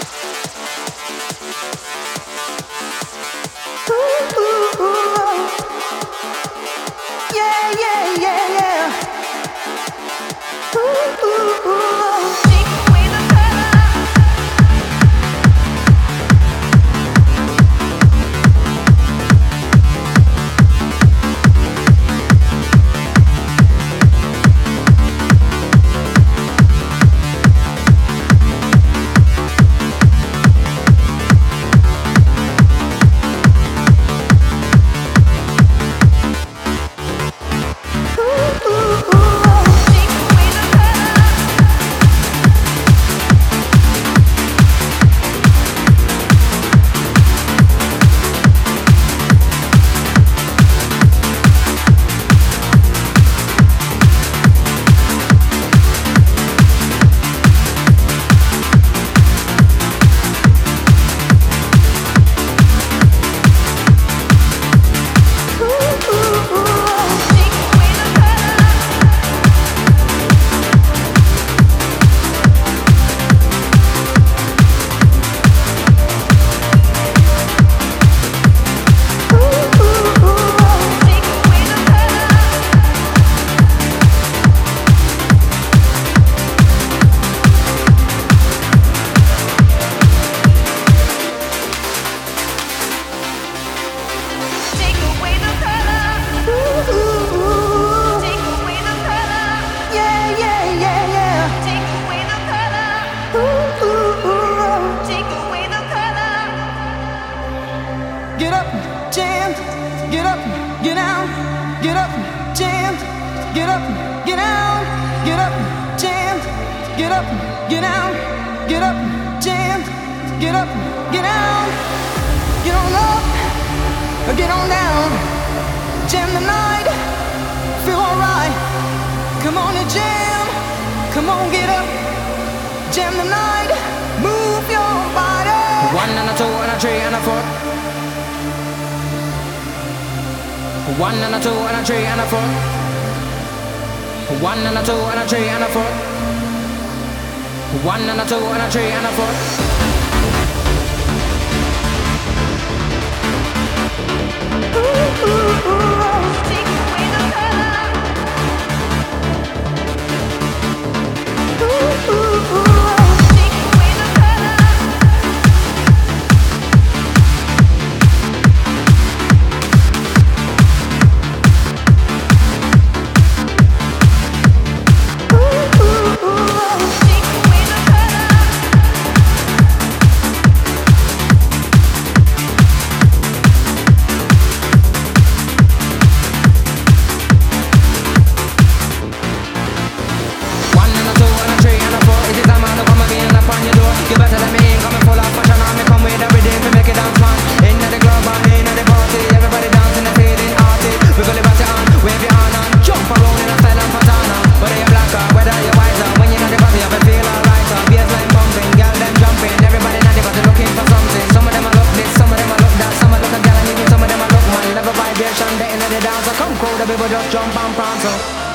Música get up, jam, get up, get out, get up, jam, get up, get out, get up, jam, get up, get out, get on up, or get on down, jam the night, feel alright, come on and jam, come on get up, jam the night. One and a two and a three and a four. One and a two and a three and a four. One and a two and a three and a four. people just jump and prance.